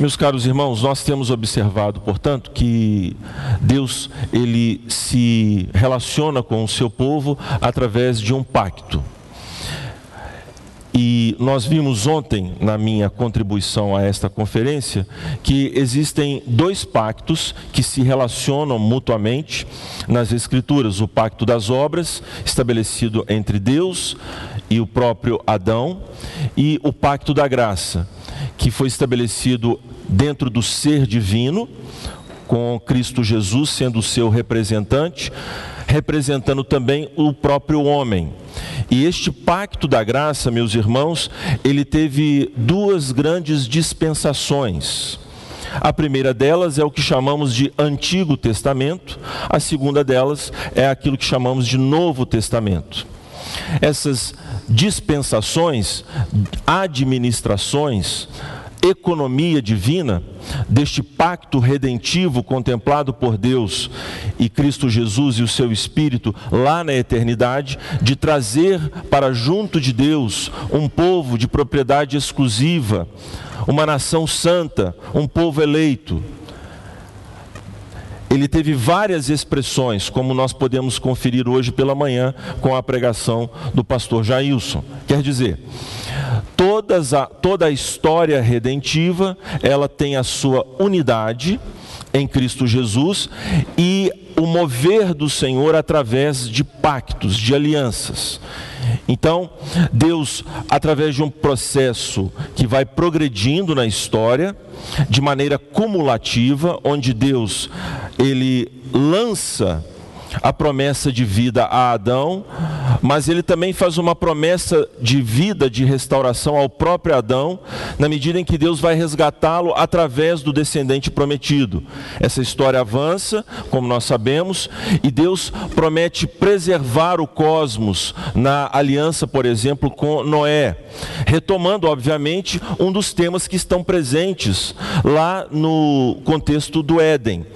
Meus caros irmãos, nós temos observado, portanto, que Deus ele se relaciona com o seu povo através de um pacto. E nós vimos ontem, na minha contribuição a esta conferência, que existem dois pactos que se relacionam mutuamente nas Escrituras: o pacto das obras, estabelecido entre Deus e o próprio Adão, e o pacto da graça, que foi estabelecido dentro do ser divino, com Cristo Jesus sendo o seu representante, representando também o próprio homem. E este pacto da graça, meus irmãos, ele teve duas grandes dispensações. A primeira delas é o que chamamos de Antigo Testamento, a segunda delas é aquilo que chamamos de Novo Testamento. Essas dispensações, administrações, economia divina deste pacto redentivo contemplado por Deus e Cristo Jesus e o seu Espírito lá na eternidade, de trazer para junto de Deus um povo de propriedade exclusiva, uma nação santa, um povo eleito. Ele teve várias expressões, como nós podemos conferir hoje pela manhã com a pregação do pastor Jailson. Quer dizer, a, toda a história redentiva, ela tem a sua unidade em Cristo Jesus e o mover do Senhor através de pactos, de alianças. Então, Deus, através de um processo que vai progredindo na história, de maneira cumulativa, onde Deus ele lança a promessa de vida a Adão, mas ele também faz uma promessa de vida, de restauração ao próprio Adão, na medida em que Deus vai resgatá-lo através do descendente prometido. Essa história avança, como nós sabemos, e Deus promete preservar o cosmos na aliança, por exemplo, com Noé, retomando, obviamente, um dos temas que estão presentes lá no contexto do Éden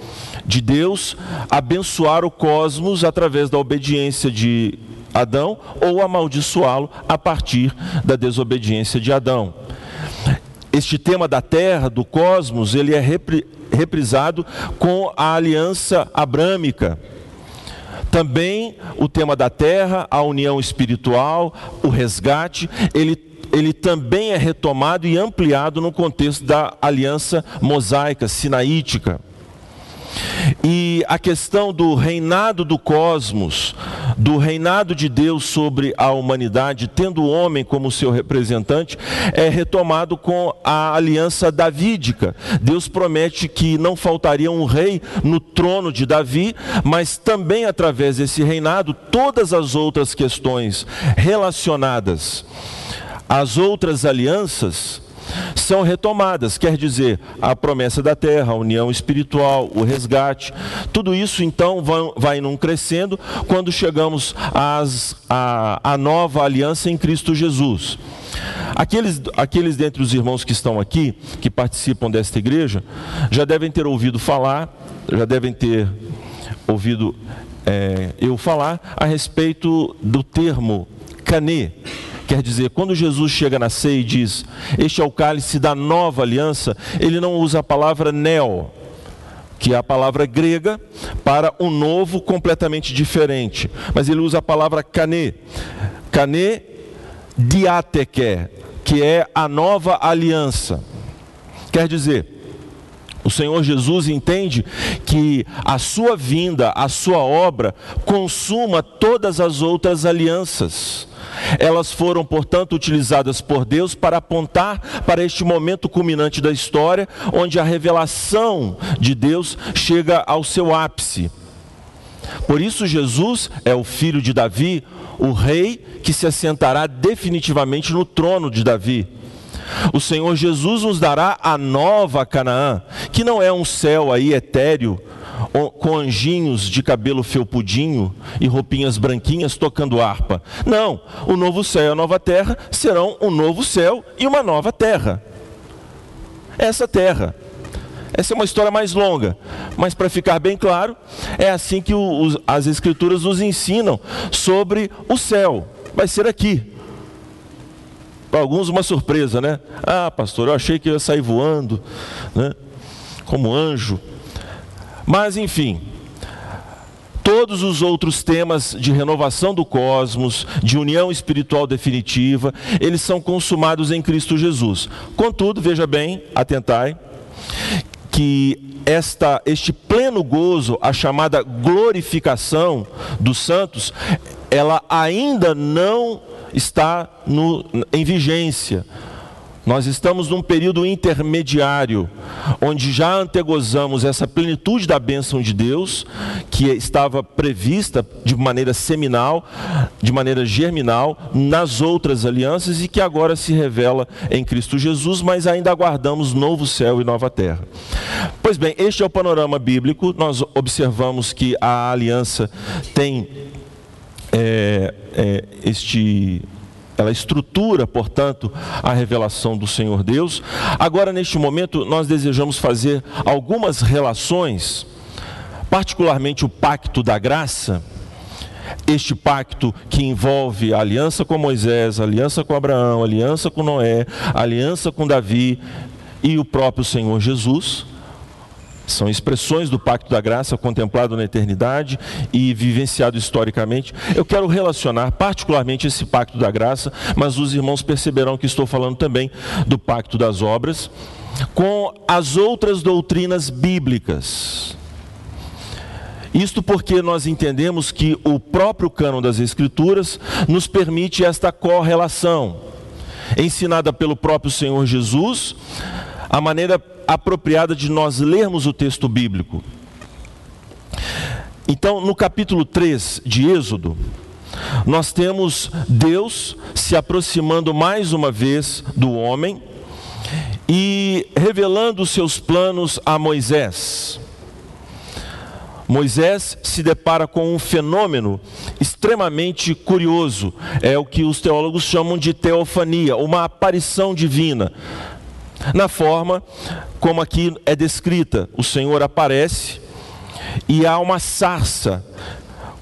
de Deus abençoar o cosmos através da obediência de Adão ou amaldiçoá-lo a partir da desobediência de Adão. Este tema da terra, do cosmos, ele é repri, reprisado com a aliança abrâmica. Também o tema da terra, a união espiritual, o resgate, ele ele também é retomado e ampliado no contexto da aliança mosaica, sinaítica. E a questão do reinado do cosmos, do reinado de Deus sobre a humanidade, tendo o homem como seu representante, é retomado com a aliança davídica. Deus promete que não faltaria um rei no trono de Davi, mas também através desse reinado, todas as outras questões relacionadas às outras alianças são retomadas, quer dizer, a promessa da terra, a união espiritual, o resgate, tudo isso então vai, vai num crescendo quando chegamos às, à, à nova aliança em Cristo Jesus. Aqueles, aqueles dentre os irmãos que estão aqui, que participam desta igreja, já devem ter ouvido falar, já devem ter ouvido é, eu falar a respeito do termo cané, Quer dizer, quando Jesus chega na ceia e diz: Este é o cálice da nova aliança, ele não usa a palavra neo, que é a palavra grega para um novo completamente diferente, mas ele usa a palavra cané. Cané diateke, que é a nova aliança. Quer dizer, o Senhor Jesus entende que a sua vinda, a sua obra, consuma todas as outras alianças. Elas foram, portanto, utilizadas por Deus para apontar para este momento culminante da história, onde a revelação de Deus chega ao seu ápice. Por isso, Jesus é o filho de Davi, o rei que se assentará definitivamente no trono de Davi. O Senhor Jesus nos dará a nova Canaã, que não é um céu aí etéreo, com anjinhos de cabelo felpudinho e roupinhas branquinhas tocando harpa. Não, o novo céu e a nova terra serão um novo céu e uma nova terra. Essa terra. Essa é uma história mais longa, mas para ficar bem claro, é assim que os, as Escrituras nos ensinam sobre o céu. Vai ser aqui. para alguns uma surpresa, né? Ah, pastor, eu achei que eu ia sair voando, né? Como anjo. Mas enfim, todos os outros temas de renovação do cosmos, de união espiritual definitiva, eles são consumados em Cristo Jesus. Contudo, veja bem, atentai, que esta, este pleno gozo, a chamada glorificação dos santos, ela ainda não está no, em vigência. Nós estamos num período intermediário, onde já antegozamos essa plenitude da bênção de Deus, que estava prevista de maneira seminal, de maneira germinal, nas outras alianças e que agora se revela em Cristo Jesus, mas ainda aguardamos novo céu e nova terra. Pois bem, este é o panorama bíblico. Nós observamos que a aliança tem é, é, este ela estrutura, portanto, a revelação do Senhor Deus. Agora, neste momento, nós desejamos fazer algumas relações, particularmente o pacto da graça, este pacto que envolve a aliança com Moisés, aliança com Abraão, aliança com Noé, aliança com Davi e o próprio Senhor Jesus são expressões do pacto da graça contemplado na eternidade e vivenciado historicamente. Eu quero relacionar particularmente esse pacto da graça, mas os irmãos perceberão que estou falando também do pacto das obras, com as outras doutrinas bíblicas. Isto porque nós entendemos que o próprio cânon das Escrituras nos permite esta correlação, ensinada pelo próprio Senhor Jesus, a maneira apropriada de nós lermos o texto bíblico. Então, no capítulo 3 de Êxodo, nós temos Deus se aproximando mais uma vez do homem e revelando os seus planos a Moisés. Moisés se depara com um fenômeno extremamente curioso, é o que os teólogos chamam de teofania, uma aparição divina na forma como aqui é descrita. O Senhor aparece e há uma sarça,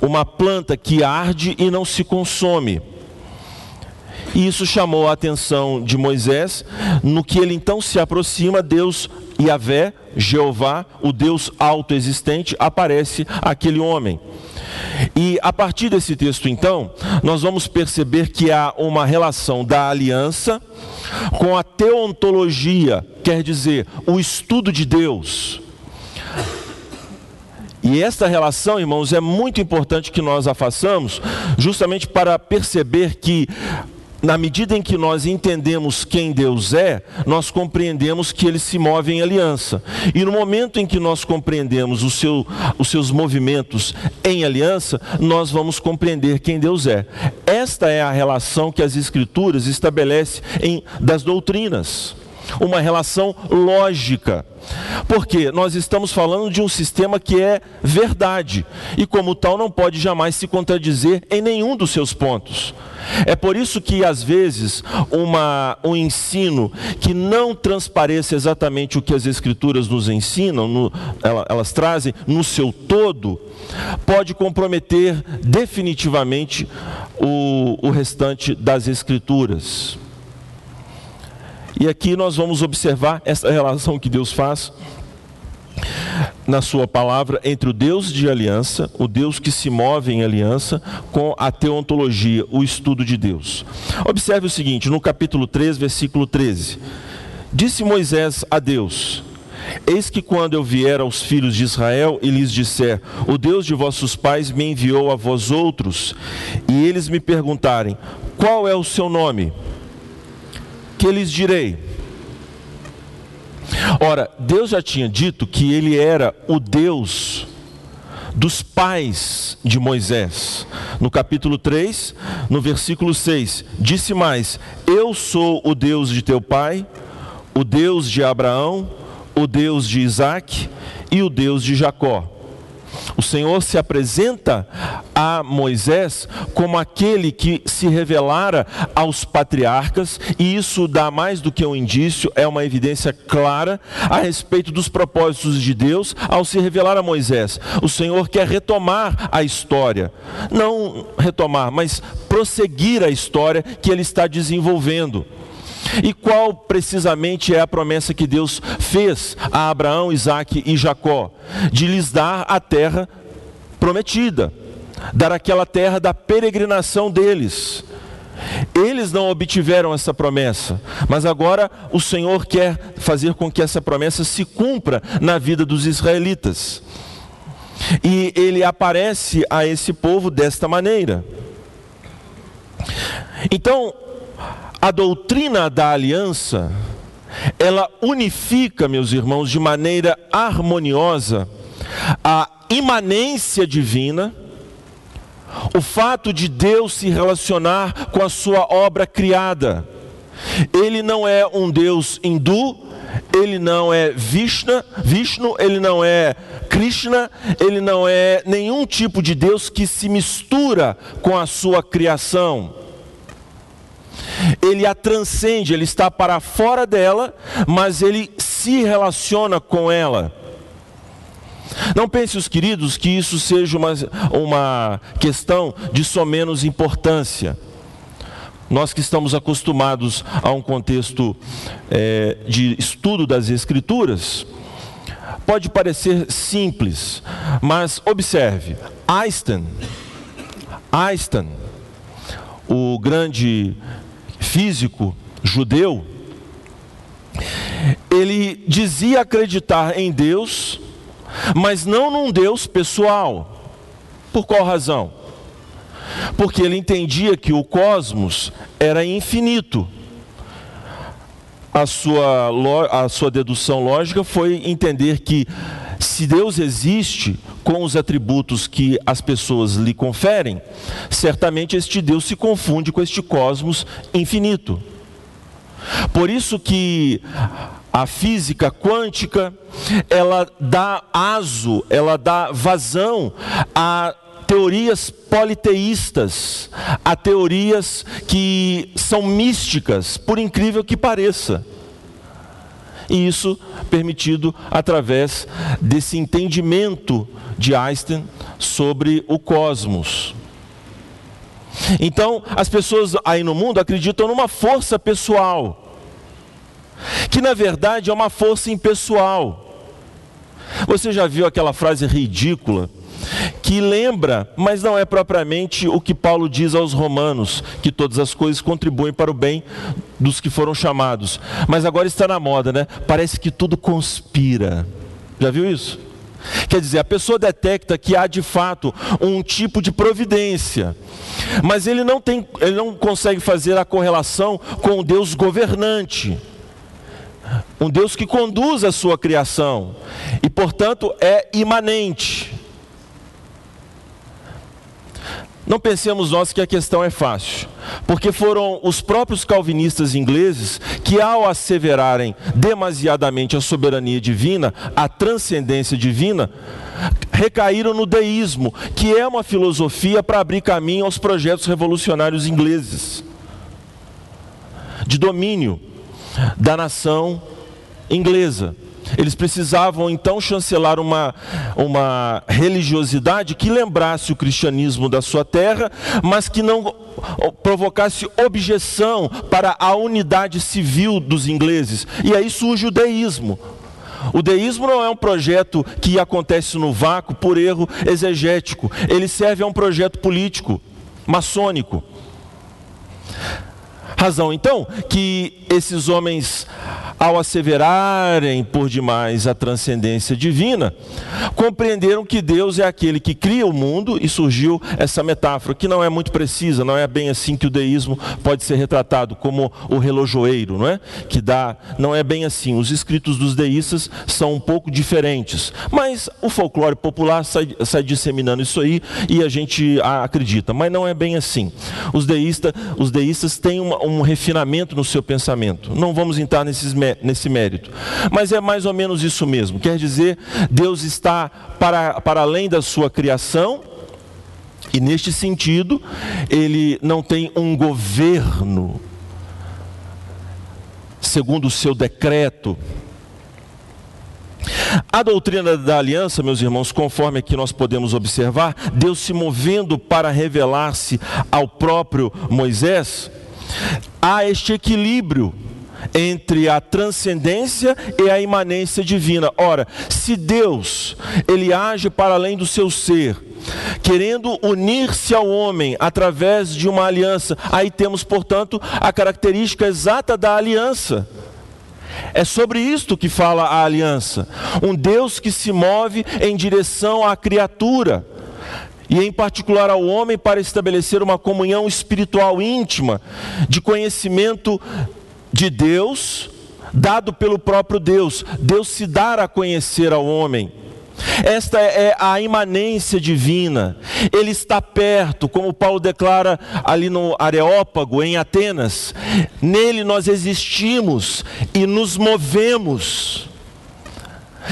uma planta que arde e não se consome. E isso chamou a atenção de Moisés, no que ele então se aproxima, Deus Yahvé, Jeová, o Deus autoexistente, aparece aquele homem. E a partir desse texto, então, nós vamos perceber que há uma relação da aliança com a teontologia, quer dizer, o estudo de Deus. E esta relação, irmãos, é muito importante que nós a façamos, justamente para perceber que na medida em que nós entendemos quem Deus é, nós compreendemos que Ele se move em aliança. E no momento em que nós compreendemos o seu, os seus movimentos em aliança, nós vamos compreender quem Deus é. Esta é a relação que as Escrituras estabelecem em, das doutrinas. Uma relação lógica. Porque nós estamos falando de um sistema que é verdade e, como tal, não pode jamais se contradizer em nenhum dos seus pontos. É por isso que, às vezes, uma, um ensino que não transpareça exatamente o que as Escrituras nos ensinam, no, elas, elas trazem no seu todo, pode comprometer definitivamente o, o restante das Escrituras. E aqui nós vamos observar essa relação que Deus faz na sua palavra entre o Deus de aliança, o Deus que se move em aliança, com a teontologia, o estudo de Deus. Observe o seguinte, no capítulo 3, versículo 13: Disse Moisés a Deus: Eis que quando eu vier aos filhos de Israel e lhes disser: O Deus de vossos pais me enviou a vós outros, e eles me perguntarem: Qual é o seu nome? Que lhes direi: Ora, Deus já tinha dito que ele era o Deus dos pais de Moisés. No capítulo 3, no versículo 6, disse mais: Eu sou o Deus de teu pai, o Deus de Abraão, o Deus de Isaac e o Deus de Jacó. O Senhor se apresenta a Moisés como aquele que se revelara aos patriarcas, e isso dá mais do que um indício, é uma evidência clara a respeito dos propósitos de Deus ao se revelar a Moisés. O Senhor quer retomar a história, não retomar, mas prosseguir a história que ele está desenvolvendo. E qual precisamente é a promessa que Deus fez a Abraão, Isaac e Jacó? De lhes dar a terra prometida, dar aquela terra da peregrinação deles. Eles não obtiveram essa promessa, mas agora o Senhor quer fazer com que essa promessa se cumpra na vida dos israelitas. E ele aparece a esse povo desta maneira. Então, a doutrina da aliança, ela unifica, meus irmãos, de maneira harmoniosa a imanência divina, o fato de Deus se relacionar com a sua obra criada. Ele não é um Deus hindu, ele não é Vishnu, Vishnu, ele não é Krishna, ele não é nenhum tipo de Deus que se mistura com a sua criação. Ele a transcende, ele está para fora dela, mas ele se relaciona com ela. Não pense, os queridos, que isso seja uma, uma questão de só menos importância. Nós que estamos acostumados a um contexto é, de estudo das Escrituras, pode parecer simples, mas observe: Einstein, Einstein, o grande físico judeu, ele dizia acreditar em Deus mas não num Deus pessoal. Por qual razão? Porque ele entendia que o cosmos era infinito. A sua, a sua dedução lógica foi entender que se Deus existe com os atributos que as pessoas lhe conferem, certamente este Deus se confunde com este cosmos infinito. Por isso que a física quântica, ela dá aso, ela dá vazão a teorias politeístas, a teorias que são místicas, por incrível que pareça. E isso permitido através desse entendimento de Einstein sobre o cosmos. Então, as pessoas aí no mundo acreditam numa força pessoal que na verdade é uma força impessoal. Você já viu aquela frase ridícula que lembra, mas não é propriamente o que Paulo diz aos romanos, que todas as coisas contribuem para o bem dos que foram chamados. Mas agora está na moda, né? Parece que tudo conspira. Já viu isso? Quer dizer, a pessoa detecta que há de fato um tipo de providência, mas ele não tem, ele não consegue fazer a correlação com o Deus governante um Deus que conduz a sua criação e, portanto, é imanente. Não pensemos nós que a questão é fácil, porque foram os próprios calvinistas ingleses que, ao asseverarem demasiadamente a soberania divina, a transcendência divina, recaíram no deísmo, que é uma filosofia para abrir caminho aos projetos revolucionários ingleses de domínio da nação inglesa. Eles precisavam então chancelar uma, uma religiosidade que lembrasse o cristianismo da sua terra, mas que não provocasse objeção para a unidade civil dos ingleses. E aí surge o deísmo. O deísmo não é um projeto que acontece no vácuo por erro exegético, ele serve a um projeto político, maçônico. Razão então que esses homens ao asseverarem por demais a transcendência divina, compreenderam que Deus é aquele que cria o mundo e surgiu essa metáfora, que não é muito precisa, não é bem assim que o deísmo pode ser retratado, como o relojoeiro, não é? Que dá, não é bem assim. Os escritos dos deístas são um pouco diferentes, mas o folclore popular sai, sai disseminando isso aí e a gente acredita, mas não é bem assim. Os deístas, os deístas têm uma, um refinamento no seu pensamento. Não vamos entrar nesse mérito. Mas é mais ou menos isso mesmo. Quer dizer, Deus está para, para além da sua criação, e neste sentido, ele não tem um governo segundo o seu decreto. A doutrina da aliança, meus irmãos, conforme aqui nós podemos observar, Deus se movendo para revelar-se ao próprio Moisés, há este equilíbrio entre a transcendência e a imanência divina. Ora, se Deus, ele age para além do seu ser, querendo unir-se ao homem através de uma aliança, aí temos, portanto, a característica exata da aliança. É sobre isto que fala a aliança. Um Deus que se move em direção à criatura e em particular ao homem para estabelecer uma comunhão espiritual íntima, de conhecimento de Deus, dado pelo próprio Deus. Deus se dar a conhecer ao homem. Esta é a imanência divina. Ele está perto, como Paulo declara ali no Areópago, em Atenas. Nele nós existimos e nos movemos.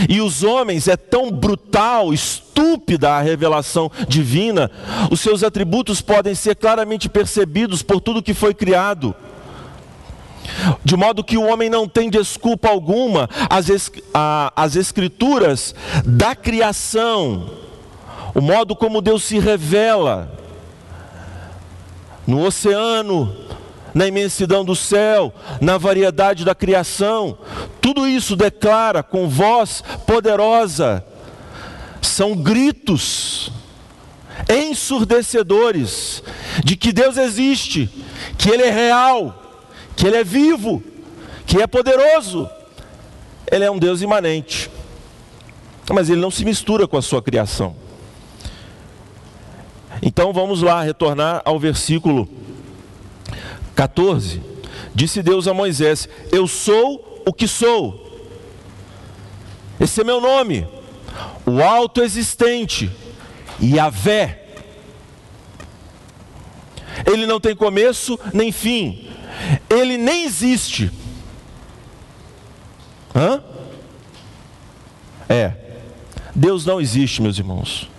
E os homens é tão brutal, estúpida a revelação divina, os seus atributos podem ser claramente percebidos por tudo que foi criado. De modo que o homem não tem desculpa alguma, as, as escrituras da criação, o modo como Deus se revela no oceano, na imensidão do céu, na variedade da criação, tudo isso declara com voz poderosa, são gritos ensurdecedores de que Deus existe, que Ele é real que Ele é vivo, que é poderoso. Ele é um Deus imanente, mas Ele não se mistura com a sua criação. Então vamos lá, retornar ao versículo 14. Disse Deus a Moisés: Eu sou o que sou. Esse é meu nome, o alto existente, Yahvé. Ele não tem começo nem fim, ele nem existe. Hã? É. Deus não existe, meus irmãos.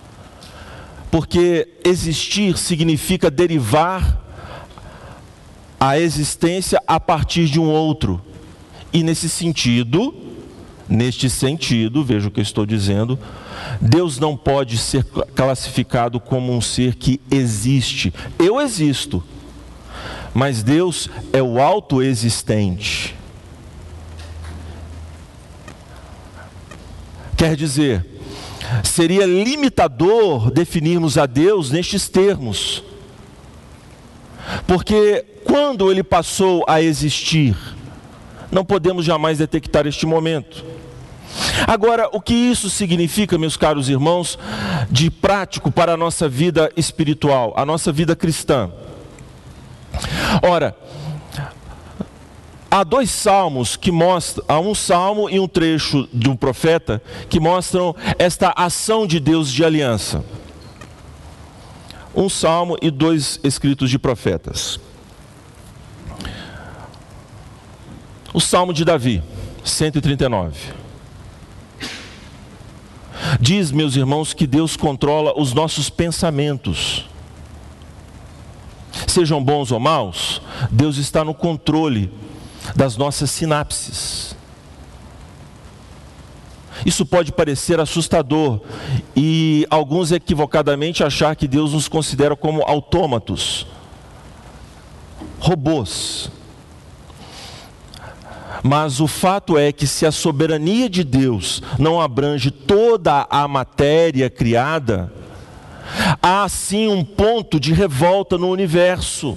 Porque existir significa derivar a existência a partir de um outro. E nesse sentido, neste sentido, veja o que eu estou dizendo, Deus não pode ser classificado como um ser que existe. Eu existo mas Deus é o autoexistente. Quer dizer, seria limitador definirmos a Deus nestes termos. Porque quando ele passou a existir, não podemos jamais detectar este momento. Agora, o que isso significa, meus caros irmãos, de prático para a nossa vida espiritual, a nossa vida cristã? Ora, há dois salmos que mostram, há um salmo e um trecho de um profeta que mostram esta ação de Deus de aliança. Um salmo e dois escritos de profetas. O salmo de Davi, 139. Diz, meus irmãos, que Deus controla os nossos pensamentos sejam bons ou maus, Deus está no controle das nossas sinapses. Isso pode parecer assustador e alguns equivocadamente achar que Deus nos considera como autômatos, robôs. Mas o fato é que se a soberania de Deus não abrange toda a matéria criada, Há sim um ponto de revolta no universo.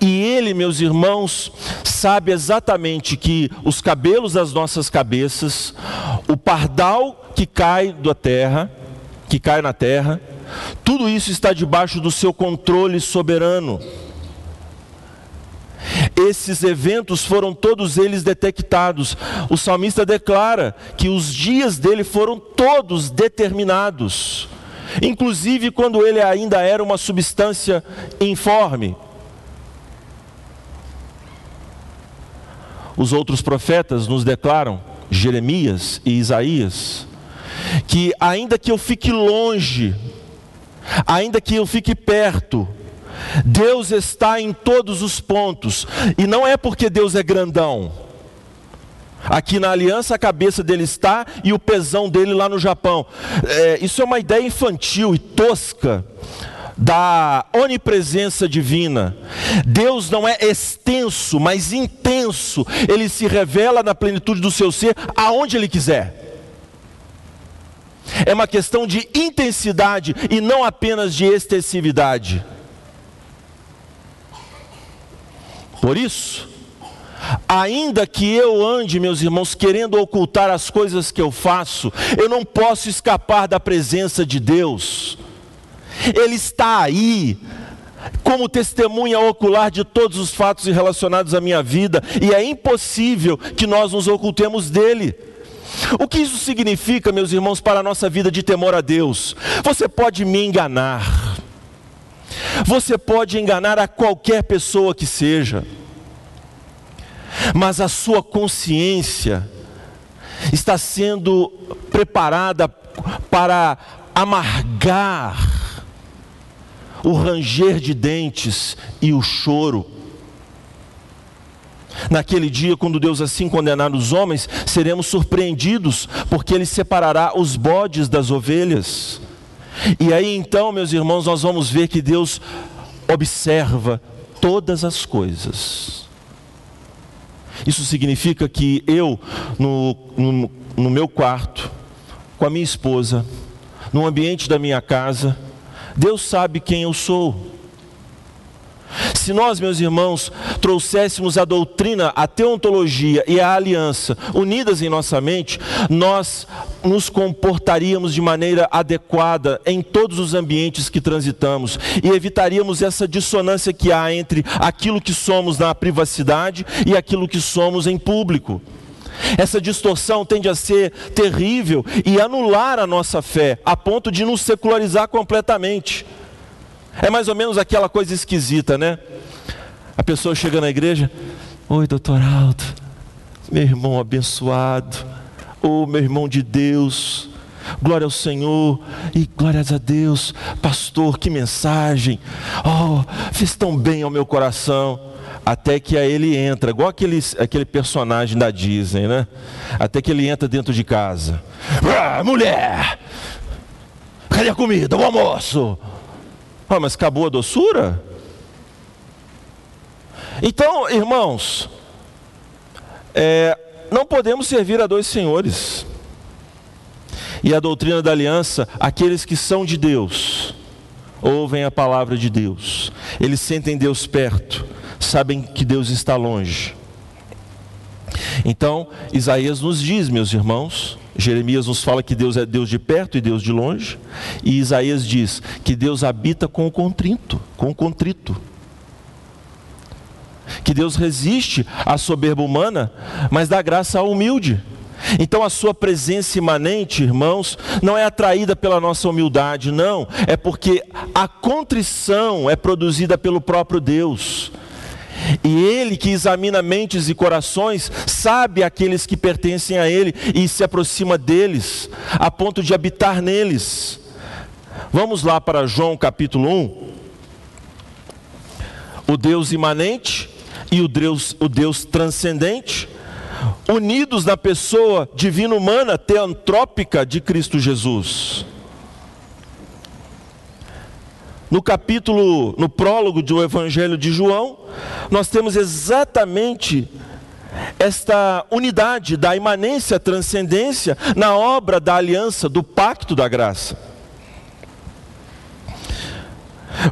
E ele, meus irmãos, sabe exatamente que os cabelos das nossas cabeças, o pardal que cai da terra, que cai na terra, tudo isso está debaixo do seu controle soberano. Esses eventos foram todos eles detectados. O salmista declara que os dias dele foram todos determinados inclusive quando ele ainda era uma substância informe. Os outros profetas nos declaram, Jeremias e Isaías, que ainda que eu fique longe, ainda que eu fique perto, Deus está em todos os pontos, e não é porque Deus é grandão. Aqui na aliança a cabeça dele está e o pesão dele lá no Japão. É, isso é uma ideia infantil e tosca da onipresença divina. Deus não é extenso, mas intenso. Ele se revela na plenitude do seu ser aonde ele quiser. É uma questão de intensidade e não apenas de extensividade. Por isso, ainda que eu ande, meus irmãos, querendo ocultar as coisas que eu faço, eu não posso escapar da presença de Deus. Ele está aí, como testemunha ocular de todos os fatos relacionados à minha vida, e é impossível que nós nos ocultemos dele. O que isso significa, meus irmãos, para a nossa vida de temor a Deus? Você pode me enganar, você pode enganar a qualquer pessoa que seja, mas a sua consciência está sendo preparada para amargar o ranger de dentes e o choro. Naquele dia, quando Deus assim condenar os homens, seremos surpreendidos, porque Ele separará os bodes das ovelhas. E aí então, meus irmãos, nós vamos ver que Deus observa todas as coisas. Isso significa que eu, no, no, no meu quarto, com a minha esposa, no ambiente da minha casa, Deus sabe quem eu sou. Se nós, meus irmãos, trouxéssemos a doutrina, a teontologia e a aliança unidas em nossa mente, nós nos comportaríamos de maneira adequada em todos os ambientes que transitamos e evitaríamos essa dissonância que há entre aquilo que somos na privacidade e aquilo que somos em público. Essa distorção tende a ser terrível e anular a nossa fé, a ponto de nos secularizar completamente. É mais ou menos aquela coisa esquisita, né? A pessoa chega na igreja, oi doutor Aldo, meu irmão abençoado, ô oh, meu irmão de Deus, glória ao Senhor e glórias a Deus, pastor, que mensagem, oh, fez tão bem ao meu coração até que aí ele entra, igual aquele, aquele personagem da Disney, né? Até que ele entra dentro de casa. Ah, mulher! Cadê a comida? O almoço? Ah, mas acabou a doçura? Então, irmãos, é, não podemos servir a dois senhores. E a doutrina da aliança, aqueles que são de Deus, ouvem a palavra de Deus, eles sentem Deus perto, sabem que Deus está longe. Então, Isaías nos diz, meus irmãos, Jeremias nos fala que Deus é Deus de perto e Deus de longe, e Isaías diz que Deus habita com o contrito, com o contrito. Que Deus resiste à soberba humana, mas dá graça ao humilde. Então a sua presença imanente, irmãos, não é atraída pela nossa humildade, não, é porque a contrição é produzida pelo próprio Deus. E Ele que examina mentes e corações, sabe aqueles que pertencem a Ele e se aproxima deles, a ponto de habitar neles. Vamos lá para João capítulo 1. O Deus imanente e o Deus, o Deus transcendente, unidos na pessoa divina humana teantrópica de Cristo Jesus no capítulo, no prólogo do Evangelho de João, nós temos exatamente esta unidade da imanência, transcendência na obra da aliança, do pacto da graça.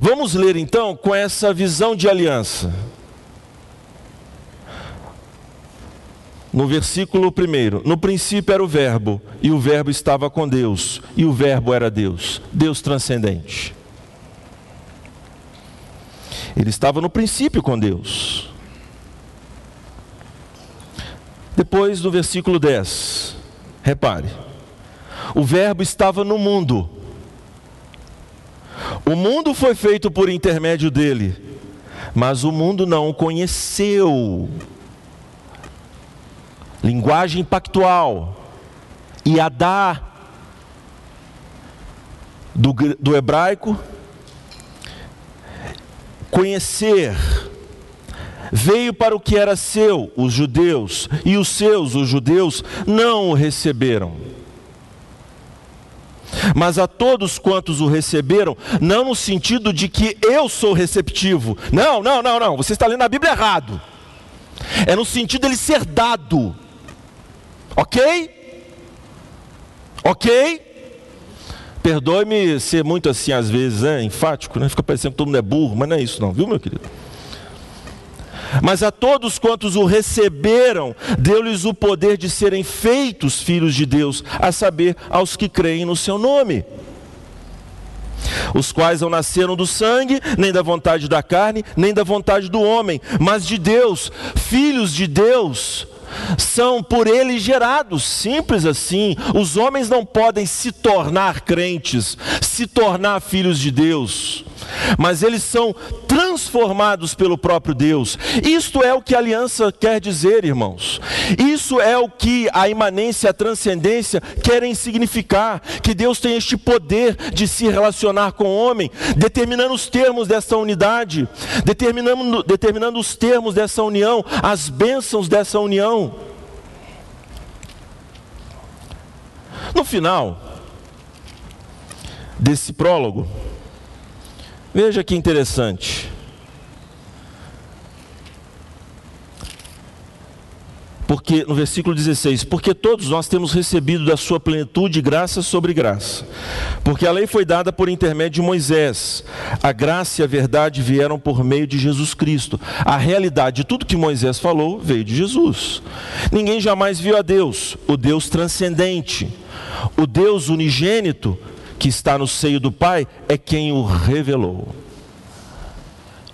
Vamos ler então com essa visão de aliança. No versículo 1, no princípio era o Verbo, e o Verbo estava com Deus, e o Verbo era Deus, Deus transcendente. Ele estava no princípio com Deus. Depois do versículo 10, repare: o Verbo estava no mundo, o mundo foi feito por intermédio dele, mas o mundo não o conheceu. linguagem pactual, e Adá, do, do hebraico, conhecer, veio para o que era seu, os judeus, e os seus, os judeus, não o receberam. Mas a todos quantos o receberam, não no sentido de que eu sou receptivo. Não, não, não, não. Você está lendo a Bíblia errado. É no sentido dele ser dado. Ok? Ok? Perdoe-me ser muito assim às vezes, é enfático, né? Fica parecendo que todo mundo é burro, mas não é isso não, viu meu querido? Mas a todos quantos o receberam, deu-lhes o poder de serem feitos filhos de Deus, a saber, aos que creem no seu nome. Os quais não nasceram do sangue, nem da vontade da carne, nem da vontade do homem, mas de Deus, filhos de Deus são por ele gerados, simples assim. Os homens não podem se tornar crentes, se tornar filhos de Deus, mas eles são transformados pelo próprio Deus. Isto é o que a aliança quer dizer, irmãos. Isso é o que a imanência, a transcendência querem significar, que Deus tem este poder de se relacionar com o homem, determinando os termos dessa unidade, determinando, determinando os termos dessa união, as bênçãos dessa união. No final desse prólogo, veja que interessante. Porque no versículo 16, porque todos nós temos recebido da sua plenitude graça sobre graça. Porque a lei foi dada por intermédio de Moisés. A graça e a verdade vieram por meio de Jesus Cristo. A realidade de tudo que Moisés falou veio de Jesus. Ninguém jamais viu a Deus, o Deus transcendente, o Deus unigênito que está no seio do Pai é quem o revelou.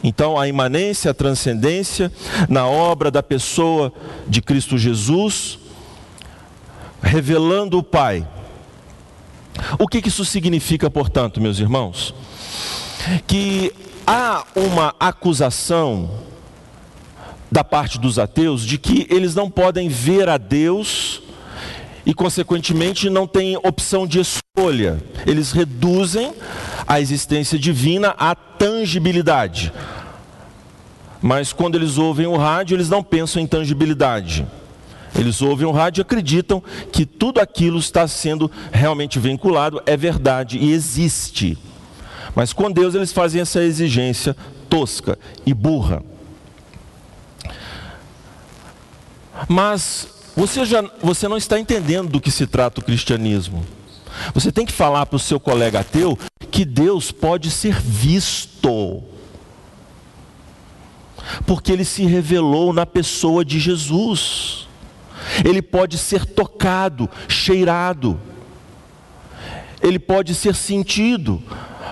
Então, a imanência, a transcendência na obra da pessoa de Cristo Jesus, revelando o Pai. O que isso significa, portanto, meus irmãos? Que há uma acusação da parte dos ateus de que eles não podem ver a Deus e, consequentemente, não têm opção de escolha. Eles reduzem a existência divina à tangibilidade. Mas quando eles ouvem o rádio, eles não pensam em tangibilidade. Eles ouvem o rádio e acreditam que tudo aquilo está sendo realmente vinculado, é verdade e existe. Mas com Deus eles fazem essa exigência tosca e burra. Mas você, já, você não está entendendo do que se trata o cristianismo. Você tem que falar para o seu colega ateu que Deus pode ser visto. Porque ele se revelou na pessoa de Jesus. Ele pode ser tocado, cheirado. Ele pode ser sentido.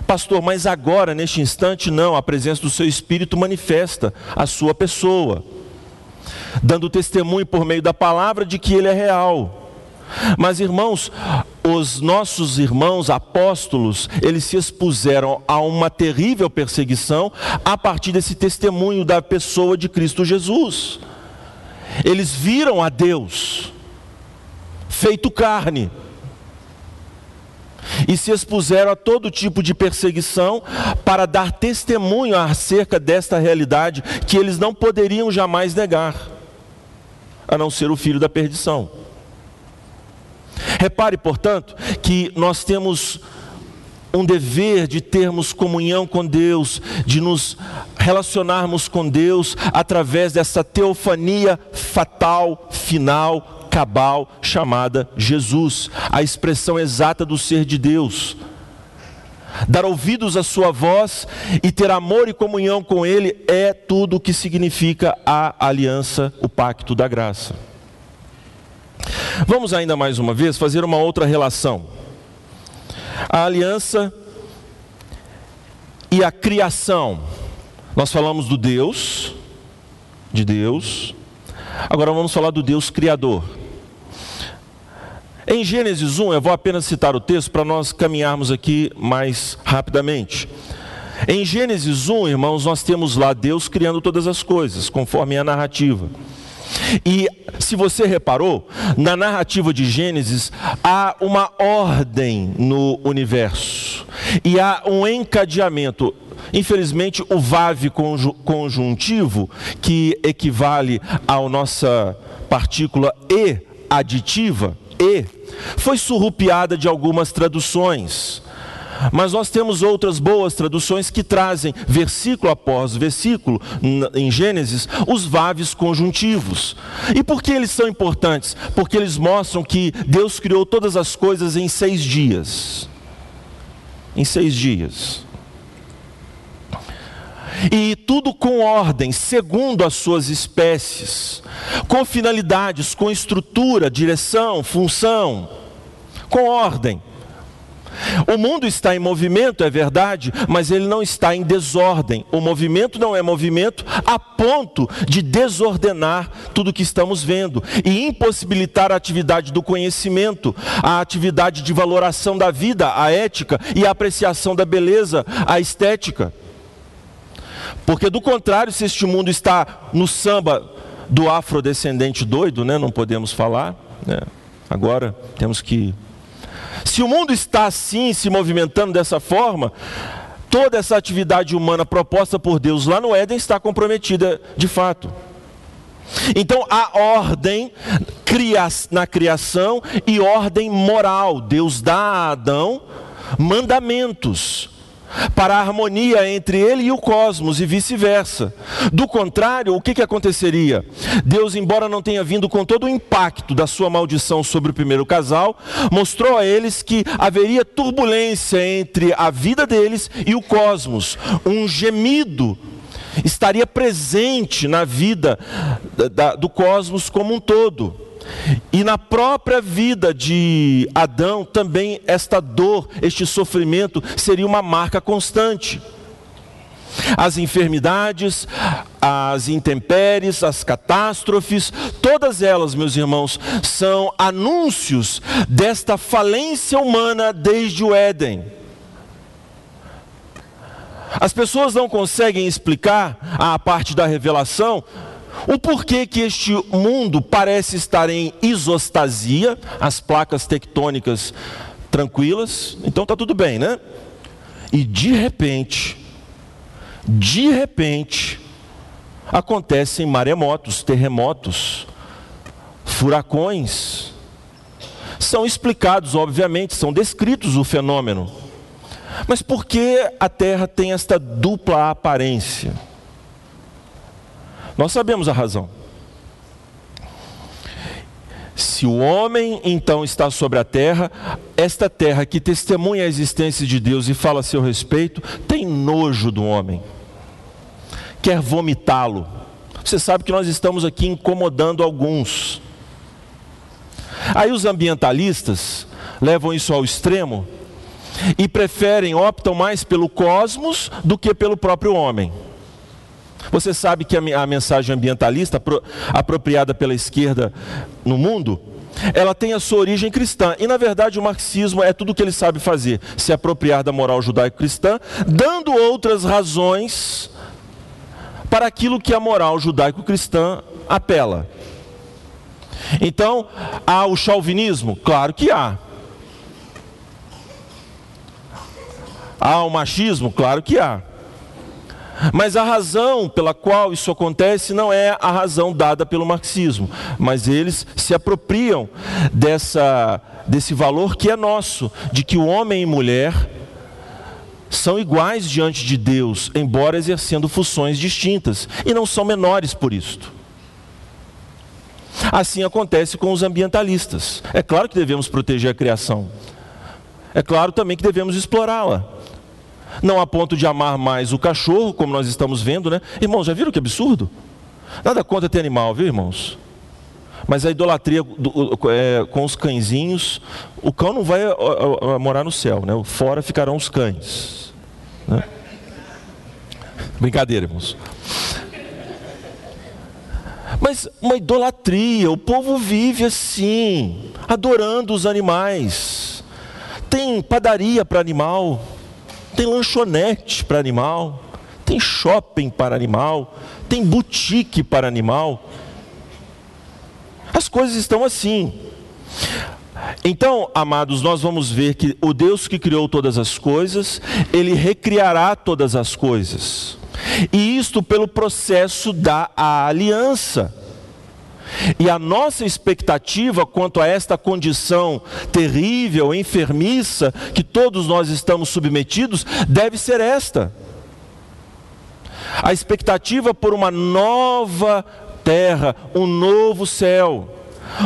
Pastor, mas agora, neste instante, não, a presença do seu Espírito manifesta a sua pessoa dando testemunho por meio da palavra de que ele é real. Mas irmãos, os nossos irmãos apóstolos, eles se expuseram a uma terrível perseguição a partir desse testemunho da pessoa de Cristo Jesus. Eles viram a Deus feito carne e se expuseram a todo tipo de perseguição para dar testemunho acerca desta realidade que eles não poderiam jamais negar a não ser o filho da perdição. Repare, portanto, que nós temos um dever de termos comunhão com Deus, de nos relacionarmos com Deus através dessa teofania fatal, final, cabal, chamada Jesus, a expressão exata do ser de Deus dar ouvidos à sua voz e ter amor e comunhão com Ele é tudo o que significa a aliança, o pacto da graça. Vamos ainda mais uma vez fazer uma outra relação. A aliança e a criação. Nós falamos do Deus, de Deus. Agora vamos falar do Deus Criador. Em Gênesis 1, eu vou apenas citar o texto para nós caminharmos aqui mais rapidamente. Em Gênesis 1, irmãos, nós temos lá Deus criando todas as coisas, conforme a narrativa. E se você reparou, na narrativa de Gênesis há uma ordem no universo e há um encadeamento. Infelizmente, o VAV conjuntivo, que equivale à nossa partícula E aditiva, E, foi surrupiada de algumas traduções. Mas nós temos outras boas traduções que trazem, versículo após versículo, em Gênesis, os vaves conjuntivos. E por que eles são importantes? Porque eles mostram que Deus criou todas as coisas em seis dias. Em seis dias. E tudo com ordem, segundo as suas espécies, com finalidades, com estrutura, direção, função, com ordem. O mundo está em movimento, é verdade, mas ele não está em desordem. O movimento não é movimento a ponto de desordenar tudo que estamos vendo e impossibilitar a atividade do conhecimento, a atividade de valoração da vida, a ética e a apreciação da beleza, a estética. Porque do contrário, se este mundo está no samba do afrodescendente doido, né, não podemos falar, né? agora temos que se o mundo está assim, se movimentando dessa forma, toda essa atividade humana proposta por Deus lá no Éden está comprometida de fato. Então há ordem na criação e ordem moral. Deus dá a Adão mandamentos para a harmonia entre ele e o cosmos e vice-versa. Do contrário, o que, que aconteceria? Deus, embora não tenha vindo com todo o impacto da sua maldição sobre o primeiro casal, mostrou a eles que haveria turbulência entre a vida deles e o cosmos, um gemido estaria presente na vida do cosmos como um todo. E na própria vida de Adão também esta dor, este sofrimento seria uma marca constante. As enfermidades, as intempéries, as catástrofes, todas elas, meus irmãos, são anúncios desta falência humana desde o Éden. As pessoas não conseguem explicar a parte da revelação o porquê que este mundo parece estar em isostasia, as placas tectônicas tranquilas, então está tudo bem, né? E de repente, de repente, acontecem maremotos, terremotos, furacões. São explicados, obviamente, são descritos o fenômeno. Mas por que a Terra tem esta dupla aparência? Nós sabemos a razão. Se o homem então está sobre a terra, esta terra que testemunha a existência de Deus e fala a seu respeito, tem nojo do homem, quer vomitá-lo. Você sabe que nós estamos aqui incomodando alguns. Aí os ambientalistas levam isso ao extremo e preferem, optam mais pelo cosmos do que pelo próprio homem. Você sabe que a mensagem ambientalista, apropriada pela esquerda no mundo, ela tem a sua origem cristã. E na verdade o marxismo é tudo o que ele sabe fazer: se apropriar da moral judaico-cristã, dando outras razões para aquilo que a moral judaico-cristã apela. Então, há o chauvinismo? Claro que há. Há o machismo? Claro que há. Mas a razão pela qual isso acontece não é a razão dada pelo marxismo, mas eles se apropriam dessa, desse valor que é nosso, de que o homem e mulher são iguais diante de Deus, embora exercendo funções distintas, e não são menores por isto. Assim acontece com os ambientalistas. É claro que devemos proteger a criação. É claro também que devemos explorá-la. Não a ponto de amar mais o cachorro, como nós estamos vendo, né? Irmãos, já viram que absurdo? Nada contra ter animal, viu, irmãos? Mas a idolatria do, é, com os cãezinhos, o cão não vai a, a, a morar no céu, né? Fora ficarão os cães. Né? Brincadeira, irmãos. Mas uma idolatria, o povo vive assim, adorando os animais. Tem padaria para animal, tem lanchonete para animal, tem shopping para animal, tem boutique para animal. As coisas estão assim. Então, amados, nós vamos ver que o Deus que criou todas as coisas, ele recriará todas as coisas. E isto pelo processo da aliança. E a nossa expectativa quanto a esta condição terrível, enfermiça, que todos nós estamos submetidos, deve ser esta: a expectativa por uma nova terra, um novo céu,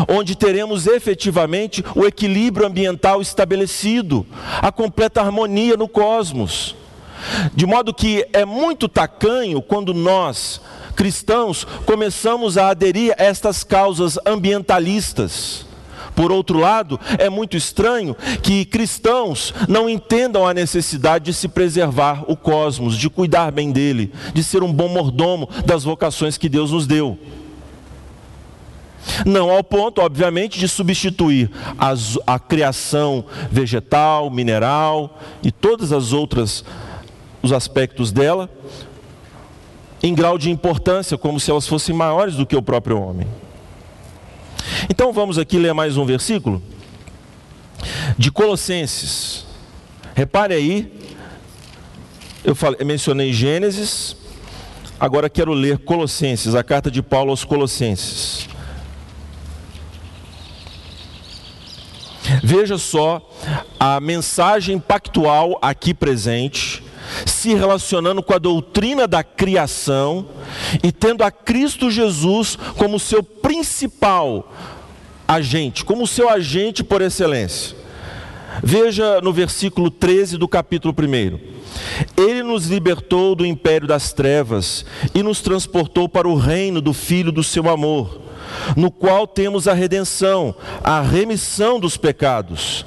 onde teremos efetivamente o equilíbrio ambiental estabelecido, a completa harmonia no cosmos. De modo que é muito tacanho quando nós, cristãos, começamos a aderir a estas causas ambientalistas. Por outro lado, é muito estranho que cristãos não entendam a necessidade de se preservar o cosmos, de cuidar bem dele, de ser um bom mordomo das vocações que Deus nos deu. Não ao ponto, obviamente, de substituir a criação vegetal, mineral e todas as outras os aspectos dela em grau de importância, como se elas fossem maiores do que o próprio homem. Então vamos aqui ler mais um versículo de Colossenses. Repare aí, eu, falei, eu mencionei Gênesis, agora quero ler Colossenses, a carta de Paulo aos Colossenses. Veja só a mensagem pactual aqui presente, se relacionando com a doutrina da criação e tendo a Cristo Jesus como seu principal agente, como seu agente por excelência. Veja no versículo 13 do capítulo 1. Ele nos libertou do império das trevas e nos transportou para o reino do Filho do seu amor, no qual temos a redenção, a remissão dos pecados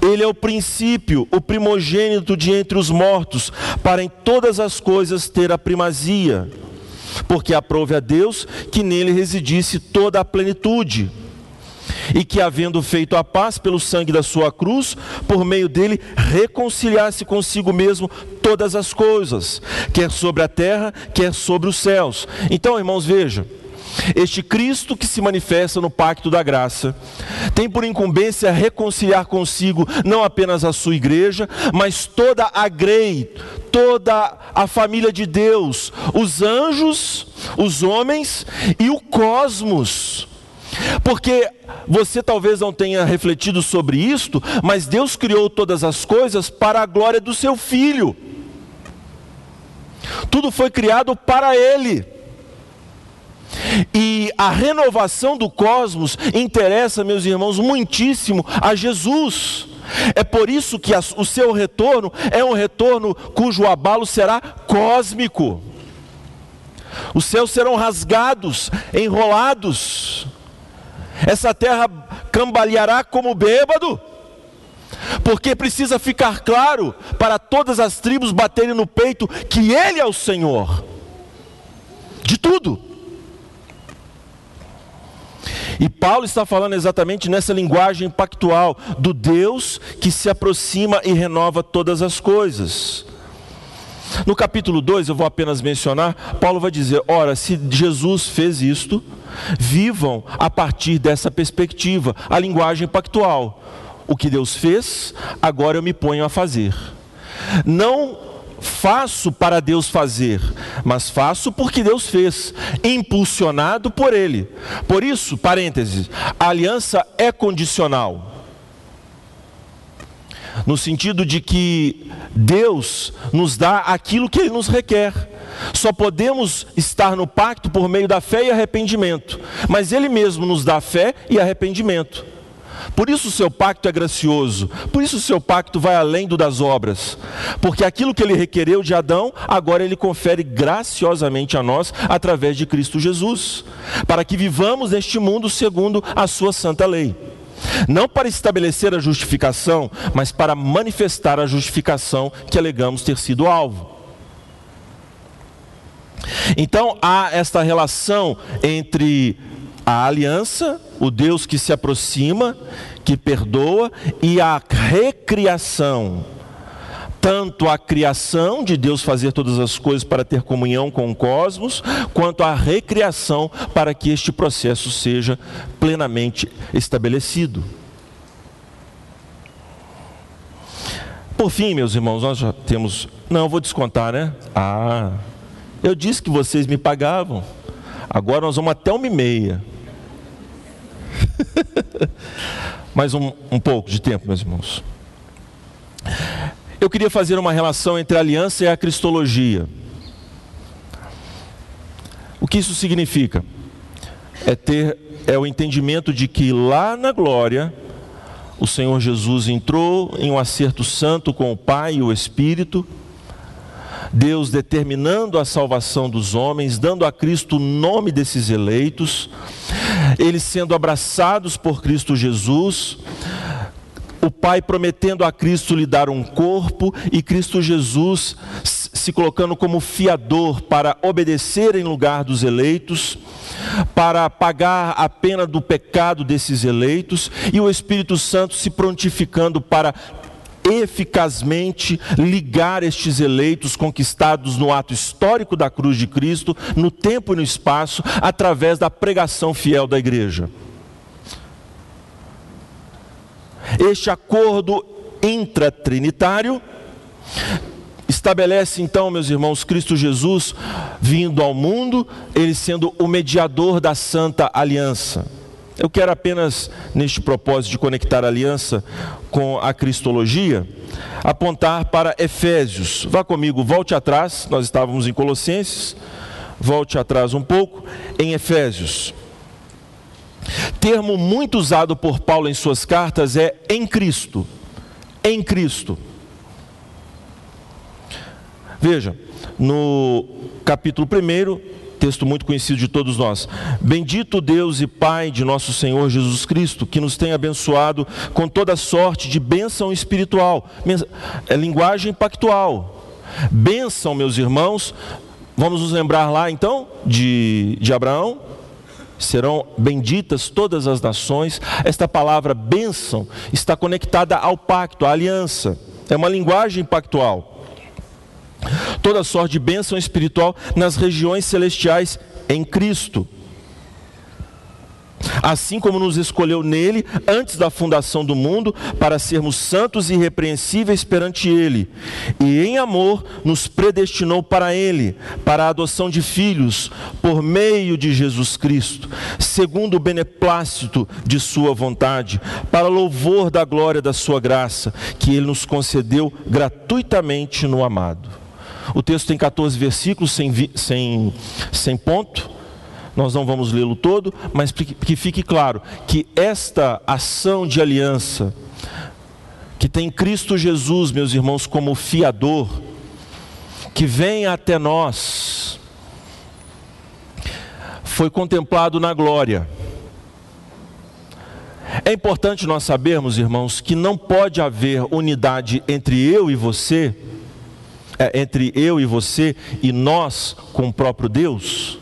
ele é o princípio, o primogênito de entre os mortos, para em todas as coisas ter a primazia. Porque aprove a Deus que nele residisse toda a plenitude. E que, havendo feito a paz pelo sangue da sua cruz, por meio dele reconciliasse consigo mesmo todas as coisas, quer sobre a terra, quer sobre os céus. Então, irmãos, vejam este Cristo que se manifesta no pacto da graça tem por incumbência reconciliar consigo não apenas a sua igreja, mas toda a grei, toda a família de Deus, os anjos, os homens e o cosmos. Porque você talvez não tenha refletido sobre isto, mas Deus criou todas as coisas para a glória do seu filho. Tudo foi criado para ele. E a renovação do cosmos interessa, meus irmãos, muitíssimo a Jesus. É por isso que o seu retorno é um retorno cujo abalo será cósmico. Os céus serão rasgados, enrolados. Essa terra cambaleará como bêbado. Porque precisa ficar claro para todas as tribos baterem no peito que Ele é o Senhor de tudo. E Paulo está falando exatamente nessa linguagem pactual do Deus que se aproxima e renova todas as coisas. No capítulo 2, eu vou apenas mencionar, Paulo vai dizer: ora, se Jesus fez isto, vivam a partir dessa perspectiva, a linguagem pactual. O que Deus fez, agora eu me ponho a fazer. Não faço para Deus fazer, mas faço porque Deus fez, impulsionado por Ele. Por isso, parênteses, a aliança é condicional. No sentido de que Deus nos dá aquilo que Ele nos requer. Só podemos estar no pacto por meio da fé e arrependimento. Mas Ele mesmo nos dá fé e arrependimento. Por isso o seu pacto é gracioso, por isso o seu pacto vai além do das obras, porque aquilo que ele requereu de Adão, agora ele confere graciosamente a nós através de Cristo Jesus, para que vivamos neste mundo segundo a sua santa lei. Não para estabelecer a justificação, mas para manifestar a justificação que alegamos ter sido alvo. Então há esta relação entre a aliança, o Deus que se aproxima, que perdoa, e a recriação. Tanto a criação de Deus fazer todas as coisas para ter comunhão com o cosmos, quanto a recriação para que este processo seja plenamente estabelecido. Por fim, meus irmãos, nós já temos. Não, vou descontar, né? Ah, eu disse que vocês me pagavam. Agora nós vamos até uma e meia. Mais um, um pouco de tempo, meus irmãos. Eu queria fazer uma relação entre a aliança e a cristologia. O que isso significa? É ter é o entendimento de que lá na glória o Senhor Jesus entrou em um acerto santo com o Pai e o Espírito Deus determinando a salvação dos homens, dando a Cristo o nome desses eleitos, eles sendo abraçados por Cristo Jesus, o Pai prometendo a Cristo lhe dar um corpo e Cristo Jesus se colocando como fiador para obedecer em lugar dos eleitos, para pagar a pena do pecado desses eleitos, e o Espírito Santo se prontificando para eficazmente ligar estes eleitos conquistados no ato histórico da cruz de Cristo, no tempo e no espaço, através da pregação fiel da igreja. Este acordo intratrinitário estabelece então, meus irmãos, Cristo Jesus vindo ao mundo, ele sendo o mediador da santa aliança. Eu quero apenas, neste propósito de conectar a aliança com a cristologia, apontar para Efésios. Vá comigo, volte atrás, nós estávamos em Colossenses, volte atrás um pouco, em Efésios. Termo muito usado por Paulo em suas cartas é em Cristo. Em Cristo. Veja, no capítulo 1, texto muito conhecido de todos nós. Bendito Deus e Pai de nosso Senhor Jesus Cristo, que nos tem abençoado com toda sorte de bênção espiritual, é linguagem pactual. Bênção, meus irmãos, vamos nos lembrar lá então de, de Abraão, serão benditas todas as nações. Esta palavra bênção está conectada ao pacto, à aliança. É uma linguagem pactual toda sorte de bênção espiritual nas regiões celestiais em Cristo. Assim como nos escolheu nele antes da fundação do mundo, para sermos santos e irrepreensíveis perante ele, e em amor nos predestinou para ele, para a adoção de filhos, por meio de Jesus Cristo, segundo o beneplácito de Sua vontade, para louvor da glória da Sua graça, que Ele nos concedeu gratuitamente no amado. O texto tem 14 versículos sem, sem, sem ponto. Nós não vamos lê-lo todo, mas que fique claro que esta ação de aliança, que tem Cristo Jesus, meus irmãos, como fiador, que vem até nós, foi contemplado na glória. É importante nós sabermos, irmãos, que não pode haver unidade entre eu e você entre eu e você e nós com o próprio Deus,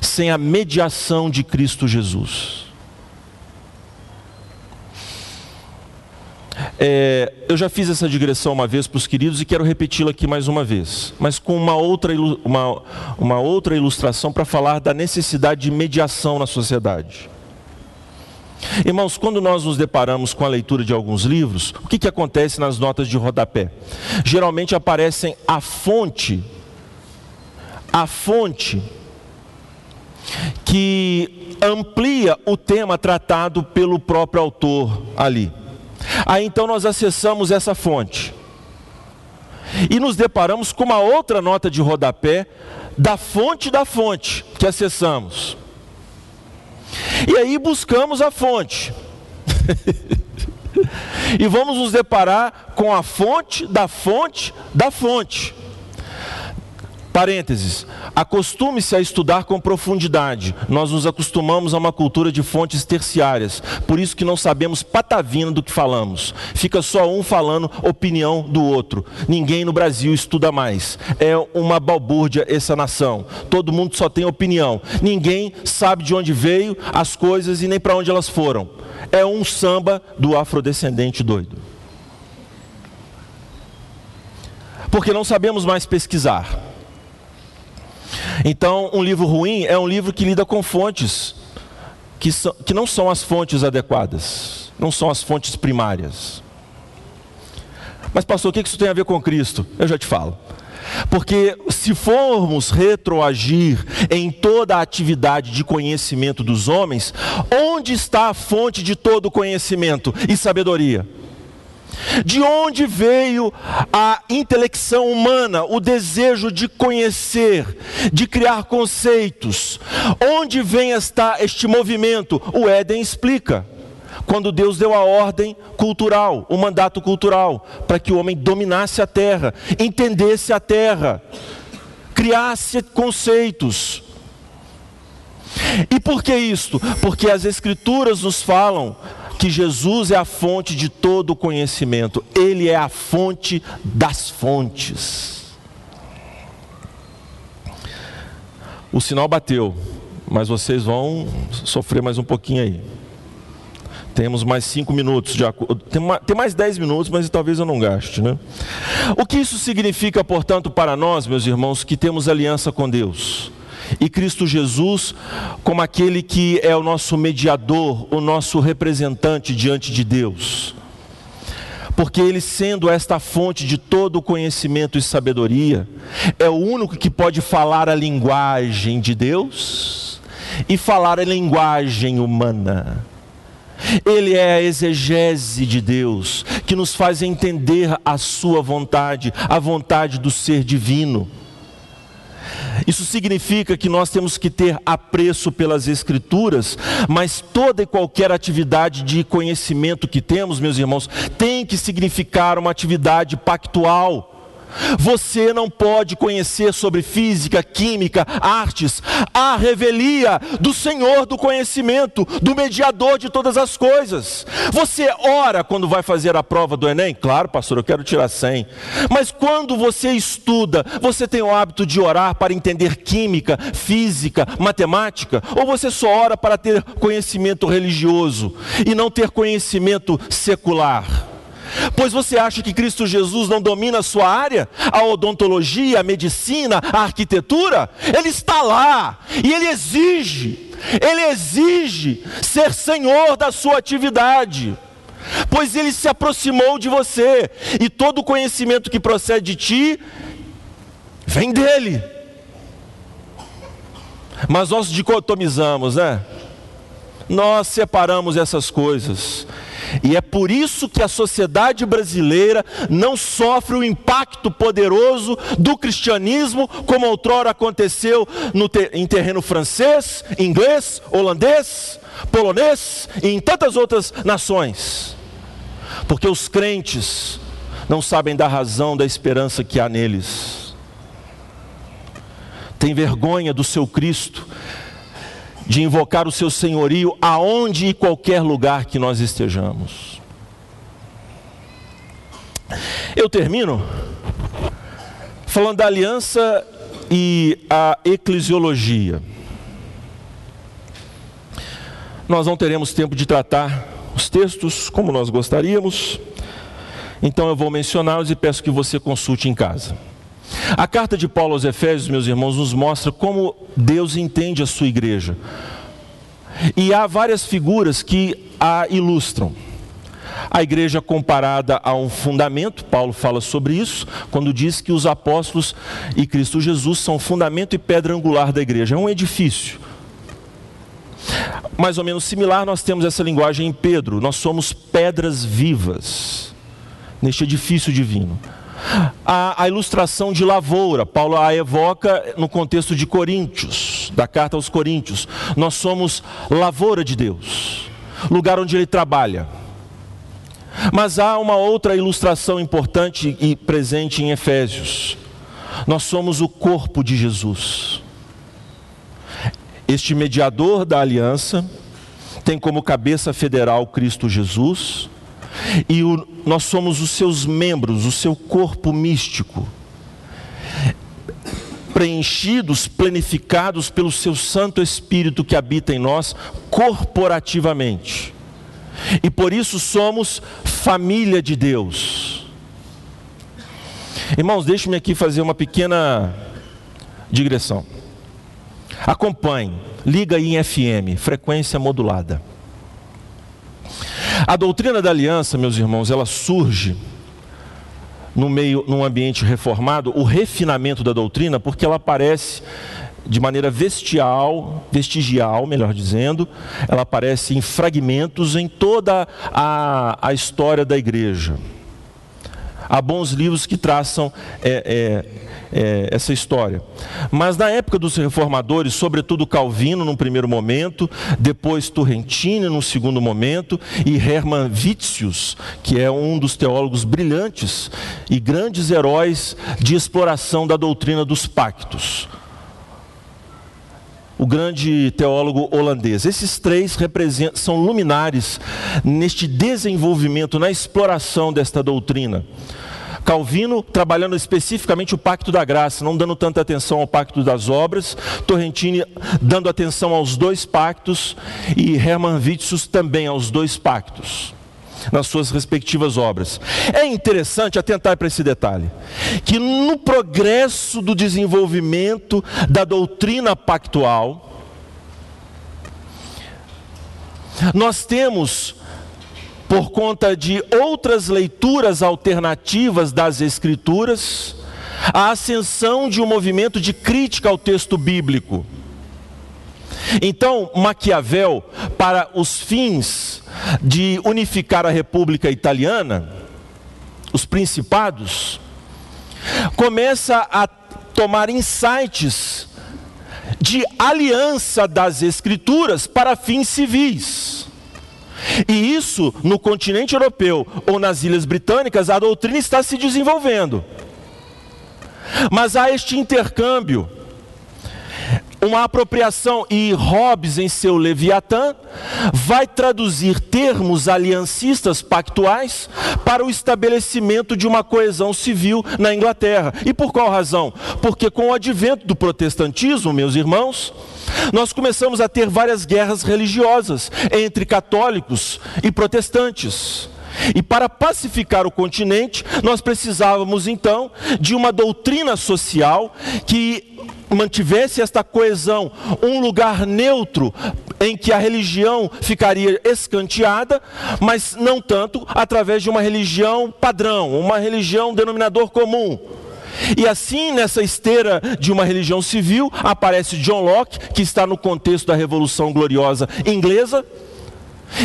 sem a mediação de Cristo Jesus. É, eu já fiz essa digressão uma vez para os queridos e quero repeti-la aqui mais uma vez, mas com uma outra, uma, uma outra ilustração para falar da necessidade de mediação na sociedade. Irmãos, quando nós nos deparamos com a leitura de alguns livros, o que, que acontece nas notas de rodapé? Geralmente aparecem a fonte, a fonte que amplia o tema tratado pelo próprio autor ali. Aí então nós acessamos essa fonte e nos deparamos com uma outra nota de rodapé da fonte da fonte que acessamos. E aí buscamos a fonte. e vamos nos deparar com a fonte da fonte da fonte. Parênteses, acostume-se a estudar com profundidade. Nós nos acostumamos a uma cultura de fontes terciárias, por isso que não sabemos patavina do que falamos. Fica só um falando opinião do outro. Ninguém no Brasil estuda mais. É uma balbúrdia essa nação. Todo mundo só tem opinião. Ninguém sabe de onde veio as coisas e nem para onde elas foram. É um samba do afrodescendente doido. Porque não sabemos mais pesquisar. Então, um livro ruim é um livro que lida com fontes que, que não são as fontes adequadas, não são as fontes primárias. Mas, pastor, o que isso tem a ver com Cristo? Eu já te falo. Porque se formos retroagir em toda a atividade de conhecimento dos homens, onde está a fonte de todo conhecimento e sabedoria? De onde veio a intelecção humana, o desejo de conhecer, de criar conceitos? Onde vem esta, este movimento? O Éden explica. Quando Deus deu a ordem cultural, o mandato cultural, para que o homem dominasse a terra, entendesse a terra, criasse conceitos. E por que isto? Porque as Escrituras nos falam que Jesus é a fonte de todo o conhecimento, Ele é a fonte das fontes. O sinal bateu, mas vocês vão sofrer mais um pouquinho aí. Temos mais cinco minutos, de, tem mais dez minutos, mas talvez eu não gaste, né? O que isso significa, portanto, para nós, meus irmãos, que temos aliança com Deus? E Cristo Jesus como aquele que é o nosso mediador, o nosso representante diante de Deus. Porque Ele, sendo esta fonte de todo o conhecimento e sabedoria, é o único que pode falar a linguagem de Deus e falar a linguagem humana. Ele é a exegese de Deus, que nos faz entender a Sua vontade, a vontade do ser divino. Isso significa que nós temos que ter apreço pelas Escrituras, mas toda e qualquer atividade de conhecimento que temos, meus irmãos, tem que significar uma atividade pactual você não pode conhecer sobre física, química, artes, a revelia do Senhor do conhecimento, do mediador de todas as coisas. Você ora quando vai fazer a prova do Enem? Claro, pastor, eu quero tirar 100. Mas quando você estuda, você tem o hábito de orar para entender química, física, matemática? Ou você só ora para ter conhecimento religioso e não ter conhecimento secular? Pois você acha que Cristo Jesus não domina a sua área? A odontologia, a medicina, a arquitetura? Ele está lá e ele exige, ele exige ser senhor da sua atividade. Pois ele se aproximou de você e todo conhecimento que procede de ti vem dele. Mas nós dicotomizamos, né? Nós separamos essas coisas. E é por isso que a sociedade brasileira não sofre o impacto poderoso do cristianismo, como outrora aconteceu te em terreno francês, inglês, holandês, polonês e em tantas outras nações. Porque os crentes não sabem da razão da esperança que há neles. Tem vergonha do seu Cristo de invocar o seu senhorio aonde e qualquer lugar que nós estejamos. Eu termino falando da aliança e a eclesiologia. Nós não teremos tempo de tratar os textos como nós gostaríamos, então eu vou mencioná-los e peço que você consulte em casa. A carta de Paulo aos Efésios, meus irmãos, nos mostra como Deus entende a sua igreja. E há várias figuras que a ilustram. A igreja comparada a um fundamento, Paulo fala sobre isso, quando diz que os apóstolos e Cristo Jesus são fundamento e pedra angular da igreja. É um edifício. Mais ou menos similar, nós temos essa linguagem em Pedro. Nós somos pedras vivas neste edifício divino a, a ilustração de lavoura. Paulo a evoca no contexto de Coríntios, da carta aos Coríntios. Nós somos lavoura de Deus, lugar onde ele trabalha Mas há uma outra ilustração importante e presente em Efésios. Nós somos o corpo de Jesus. Este mediador da aliança tem como cabeça federal Cristo Jesus, e o, nós somos os seus membros, o seu corpo místico, preenchidos, planificados pelo seu Santo Espírito que habita em nós corporativamente. E por isso somos família de Deus. Irmãos, deixe-me aqui fazer uma pequena digressão. Acompanhe, liga em FM, frequência modulada. A doutrina da aliança, meus irmãos, ela surge no meio, num ambiente reformado, o refinamento da doutrina, porque ela aparece de maneira vestial, vestigial, melhor dizendo, ela aparece em fragmentos em toda a, a história da igreja. Há bons livros que traçam é, é, é, essa história. Mas na época dos reformadores, sobretudo Calvino num primeiro momento, depois Turrentini num segundo momento, e Hermann Witsius, que é um dos teólogos brilhantes e grandes heróis de exploração da doutrina dos pactos o grande teólogo holandês. Esses três são luminares neste desenvolvimento, na exploração desta doutrina. Calvino trabalhando especificamente o pacto da graça, não dando tanta atenção ao pacto das obras, Torrentini dando atenção aos dois pactos e Hermann Witsius também aos dois pactos nas suas respectivas obras. É interessante atentar para esse detalhe, que no progresso do desenvolvimento da doutrina pactual, nós temos por conta de outras leituras alternativas das Escrituras, a ascensão de um movimento de crítica ao texto bíblico. Então, Maquiavel, para os fins de unificar a República Italiana, os principados, começa a tomar insights de aliança das Escrituras para fins civis. E isso, no continente europeu ou nas ilhas britânicas, a doutrina está se desenvolvendo. Mas há este intercâmbio, uma apropriação, e Hobbes, em seu Leviatã, vai traduzir termos aliancistas pactuais para o estabelecimento de uma coesão civil na Inglaterra. E por qual razão? Porque com o advento do protestantismo, meus irmãos, nós começamos a ter várias guerras religiosas entre católicos e protestantes. E para pacificar o continente, nós precisávamos então de uma doutrina social que mantivesse esta coesão, um lugar neutro em que a religião ficaria escanteada, mas não tanto através de uma religião padrão, uma religião denominador comum. E assim, nessa esteira de uma religião civil, aparece John Locke, que está no contexto da Revolução Gloriosa Inglesa,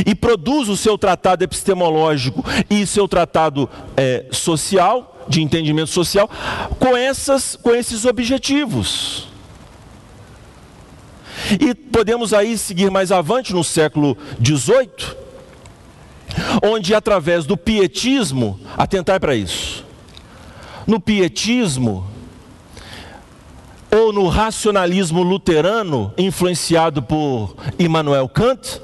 e produz o seu tratado epistemológico e seu tratado é, social, de entendimento social, com, essas, com esses objetivos. E podemos aí seguir mais avante no século XVIII, onde através do pietismo, atentar para isso, no pietismo ou no racionalismo luterano, influenciado por Immanuel Kant,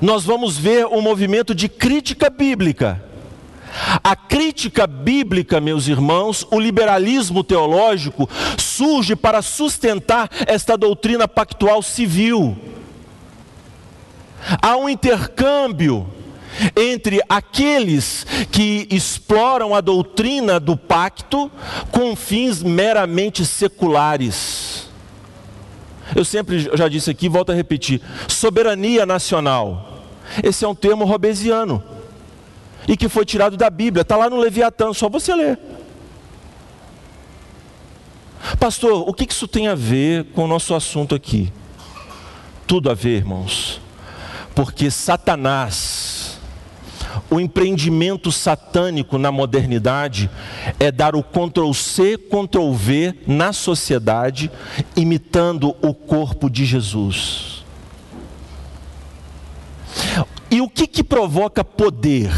nós vamos ver um movimento de crítica bíblica. A crítica bíblica, meus irmãos, o liberalismo teológico surge para sustentar esta doutrina pactual civil. Há um intercâmbio entre aqueles que exploram a doutrina do pacto com fins meramente seculares. Eu sempre já disse aqui, volto a repetir: soberania nacional. Esse é um termo robesiano e que foi tirado da Bíblia, está lá no Leviatã, só você ler. Pastor, o que isso tem a ver com o nosso assunto aqui? Tudo a ver, irmãos, porque Satanás o empreendimento satânico na modernidade é dar o Ctrl C, Ctrl V na sociedade, imitando o corpo de Jesus. E o que que provoca poder?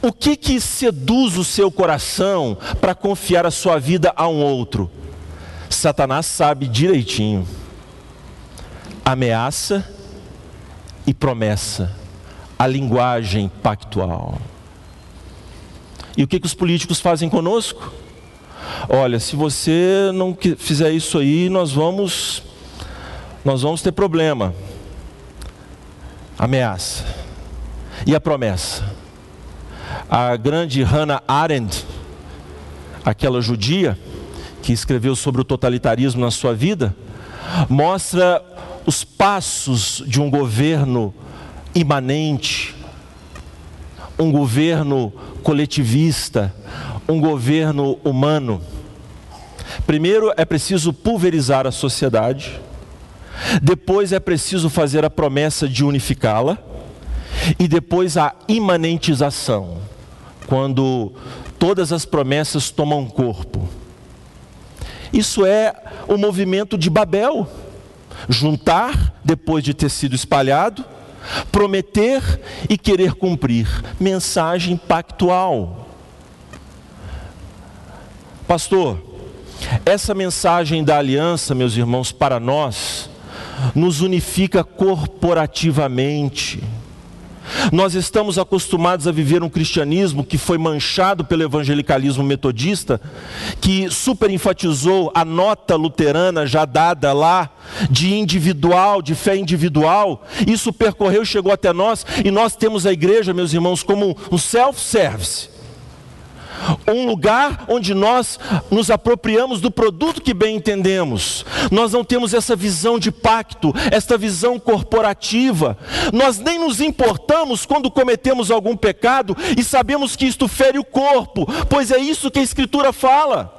O que que seduz o seu coração para confiar a sua vida a um outro? Satanás sabe direitinho. Ameaça e promessa, a linguagem pactual. E o que, que os políticos fazem conosco? Olha, se você não fizer isso aí, nós vamos nós vamos ter problema. Ameaça. E a promessa? A grande Hannah Arendt, aquela judia que escreveu sobre o totalitarismo na sua vida, mostra os passos de um governo imanente, um governo coletivista, um governo humano. Primeiro é preciso pulverizar a sociedade, depois é preciso fazer a promessa de unificá-la, e depois a imanentização, quando todas as promessas tomam corpo. Isso é o movimento de Babel juntar depois de ter sido espalhado, prometer e querer cumprir. Mensagem pactual. Pastor, essa mensagem da aliança, meus irmãos, para nós, nos unifica corporativamente nós estamos acostumados a viver um cristianismo que foi manchado pelo evangelicalismo metodista, que superenfatizou a nota luterana já dada lá, de individual, de fé individual. Isso percorreu, chegou até nós, e nós temos a igreja, meus irmãos, como um self-service um lugar onde nós nos apropriamos do produto que bem entendemos. Nós não temos essa visão de pacto, esta visão corporativa. Nós nem nos importamos quando cometemos algum pecado e sabemos que isto fere o corpo, pois é isso que a Escritura fala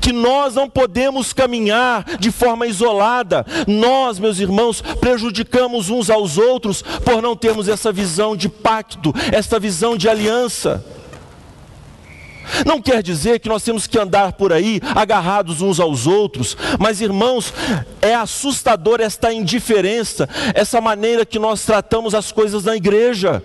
que nós não podemos caminhar de forma isolada. Nós, meus irmãos, prejudicamos uns aos outros por não termos essa visão de pacto, essa visão de aliança. Não quer dizer que nós temos que andar por aí agarrados uns aos outros, mas irmãos, é assustador esta indiferença, essa maneira que nós tratamos as coisas na igreja.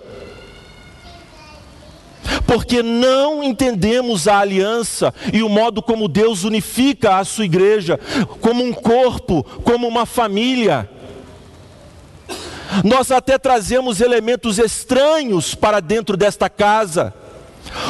Porque não entendemos a aliança e o modo como Deus unifica a sua igreja, como um corpo, como uma família. Nós até trazemos elementos estranhos para dentro desta casa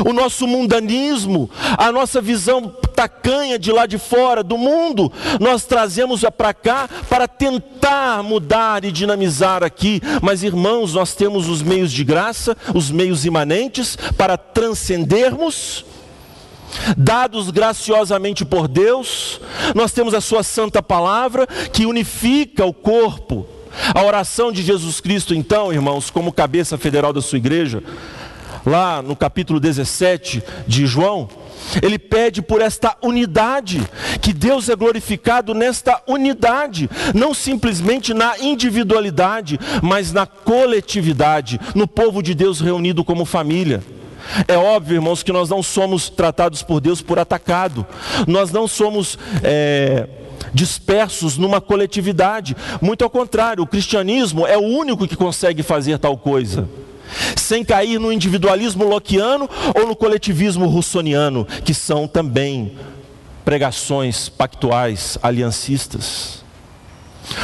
o nosso mundanismo, a nossa visão tacanha de lá de fora do mundo, nós trazemos para cá para tentar mudar e dinamizar aqui. Mas irmãos, nós temos os meios de graça, os meios imanentes para transcendermos dados graciosamente por Deus, nós temos a Sua Santa Palavra que unifica o corpo. A oração de Jesus Cristo, então, irmãos, como cabeça federal da sua igreja, lá no capítulo 17 de João, ele pede por esta unidade, que Deus é glorificado nesta unidade, não simplesmente na individualidade, mas na coletividade, no povo de Deus reunido como família. É óbvio, irmãos, que nós não somos tratados por Deus por atacado, nós não somos. É dispersos numa coletividade. Muito ao contrário, o cristianismo é o único que consegue fazer tal coisa sem cair no individualismo lockeano ou no coletivismo russoniano, que são também pregações pactuais, aliancistas.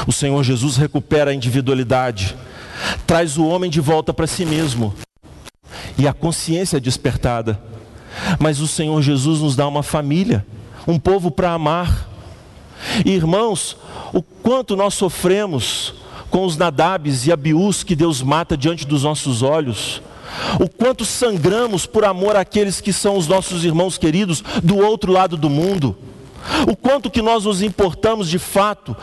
O Senhor Jesus recupera a individualidade, traz o homem de volta para si mesmo e a consciência é despertada. Mas o Senhor Jesus nos dá uma família, um povo para amar. Irmãos, o quanto nós sofremos com os Nadabes e Abiús que Deus mata diante dos nossos olhos. O quanto sangramos por amor àqueles que são os nossos irmãos queridos do outro lado do mundo. O quanto que nós nos importamos de fato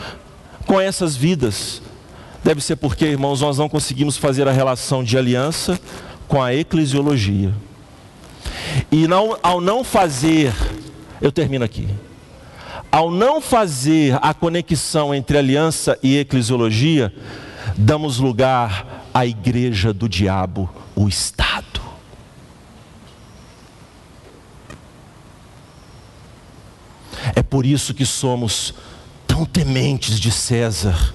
com essas vidas. Deve ser porque, irmãos, nós não conseguimos fazer a relação de aliança com a eclesiologia. E não, ao não fazer, eu termino aqui ao não fazer a conexão entre aliança e eclesiologia, damos lugar à igreja do diabo, o Estado. É por isso que somos tão tementes de César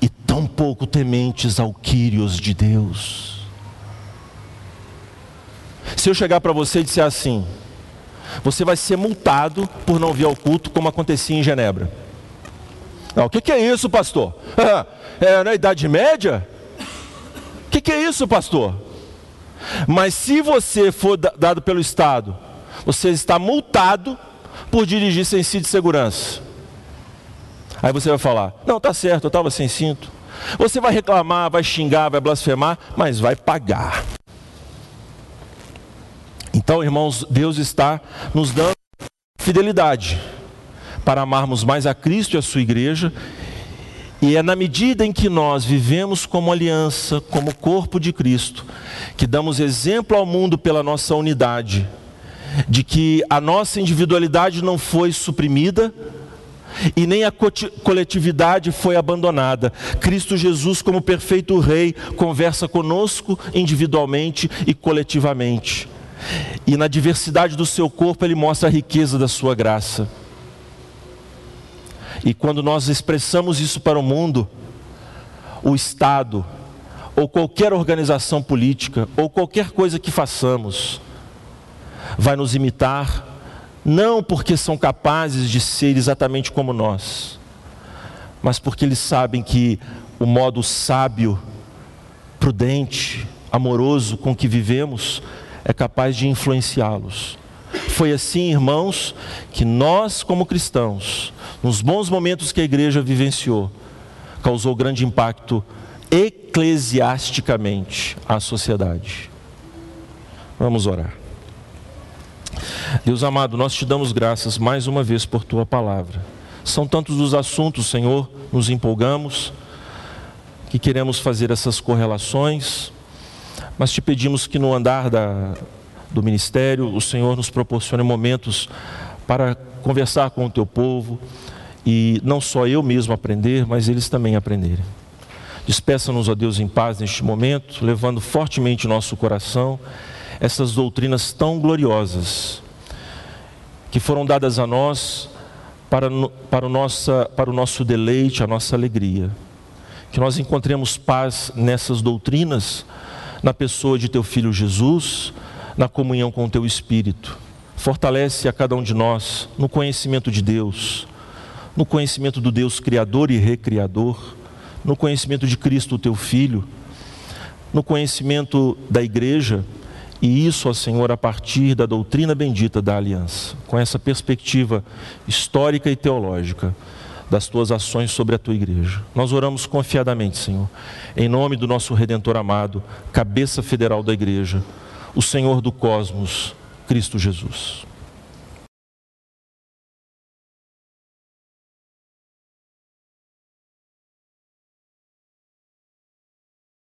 e tão pouco tementes ao Quírios de Deus. Se eu chegar para você e disser assim, você vai ser multado por não vir ao culto, como acontecia em Genebra. Não, o que, que, é isso, pastor? É na Idade Média? O que, que é isso, pastor? Mas se você for dado pelo Estado, você está multado por dirigir sem cinto de segurança. Aí você vai falar: Não, tá certo, eu estava sem cinto. Você vai reclamar, vai xingar, vai blasfemar, mas vai pagar. Então, irmãos, Deus está nos dando fidelidade para amarmos mais a Cristo e a sua igreja. E é na medida em que nós vivemos como aliança, como corpo de Cristo, que damos exemplo ao mundo pela nossa unidade, de que a nossa individualidade não foi suprimida, e nem a coletividade foi abandonada. Cristo Jesus, como perfeito Rei, conversa conosco individualmente e coletivamente. E na diversidade do seu corpo, ele mostra a riqueza da sua graça. E quando nós expressamos isso para o mundo, o Estado, ou qualquer organização política, ou qualquer coisa que façamos, vai nos imitar não porque são capazes de ser exatamente como nós, mas porque eles sabem que o modo sábio, prudente, amoroso com que vivemos é capaz de influenciá-los. Foi assim, irmãos, que nós, como cristãos, nos bons momentos que a igreja vivenciou, causou grande impacto eclesiasticamente à sociedade. Vamos orar. Deus amado, nós te damos graças mais uma vez por tua palavra. São tantos os assuntos, Senhor, nos empolgamos, que queremos fazer essas correlações, mas te pedimos que no andar da, do ministério, o Senhor nos proporcione momentos para conversar com o teu povo e não só eu mesmo aprender, mas eles também aprenderem. Despeça-nos, ó Deus, em paz neste momento, levando fortemente nosso coração essas doutrinas tão gloriosas que foram dadas a nós para, para, o, nossa, para o nosso deleite, a nossa alegria. Que nós encontremos paz nessas doutrinas, na pessoa de teu filho Jesus, na comunhão com o teu Espírito. Fortalece a cada um de nós no conhecimento de Deus, no conhecimento do Deus Criador e Recriador, no conhecimento de Cristo, teu Filho, no conhecimento da igreja e isso, ó Senhor, a partir da doutrina bendita da aliança, com essa perspectiva histórica e teológica das tuas ações sobre a tua igreja. Nós oramos confiadamente, Senhor, em nome do nosso redentor amado, cabeça federal da igreja, o Senhor do cosmos, Cristo Jesus.